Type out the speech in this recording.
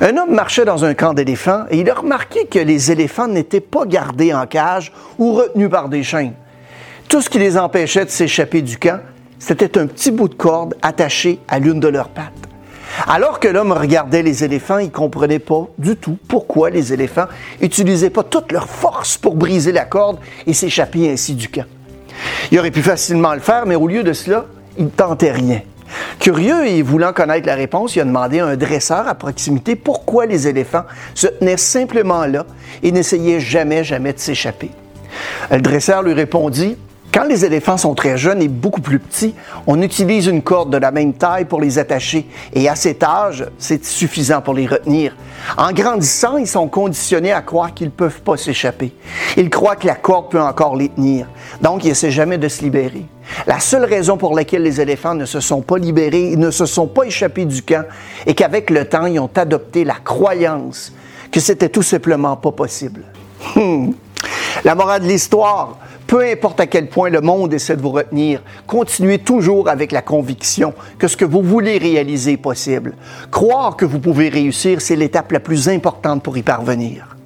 Un homme marchait dans un camp d'éléphants et il a remarqué que les éléphants n'étaient pas gardés en cage ou retenus par des chaînes. Tout ce qui les empêchait de s'échapper du camp, c'était un petit bout de corde attaché à l'une de leurs pattes. Alors que l'homme regardait les éléphants, il ne comprenait pas du tout pourquoi les éléphants n'utilisaient pas toute leur force pour briser la corde et s'échapper ainsi du camp. Il aurait pu facilement le faire, mais au lieu de cela, il ne tentait rien. Curieux et voulant connaître la réponse, il a demandé à un dresseur à proximité pourquoi les éléphants se tenaient simplement là et n'essayaient jamais, jamais de s'échapper. Le dresseur lui répondit quand les éléphants sont très jeunes et beaucoup plus petits, on utilise une corde de la même taille pour les attacher et à cet âge, c'est suffisant pour les retenir. En grandissant, ils sont conditionnés à croire qu'ils ne peuvent pas s'échapper. Ils croient que la corde peut encore les tenir, donc ils essaient jamais de se libérer. La seule raison pour laquelle les éléphants ne se sont pas libérés, ne se sont pas échappés du camp, est qu'avec le temps, ils ont adopté la croyance que c'était tout simplement pas possible. Hmm. La morale de l'histoire, peu importe à quel point le monde essaie de vous retenir, continuez toujours avec la conviction que ce que vous voulez réaliser est possible. Croire que vous pouvez réussir, c'est l'étape la plus importante pour y parvenir.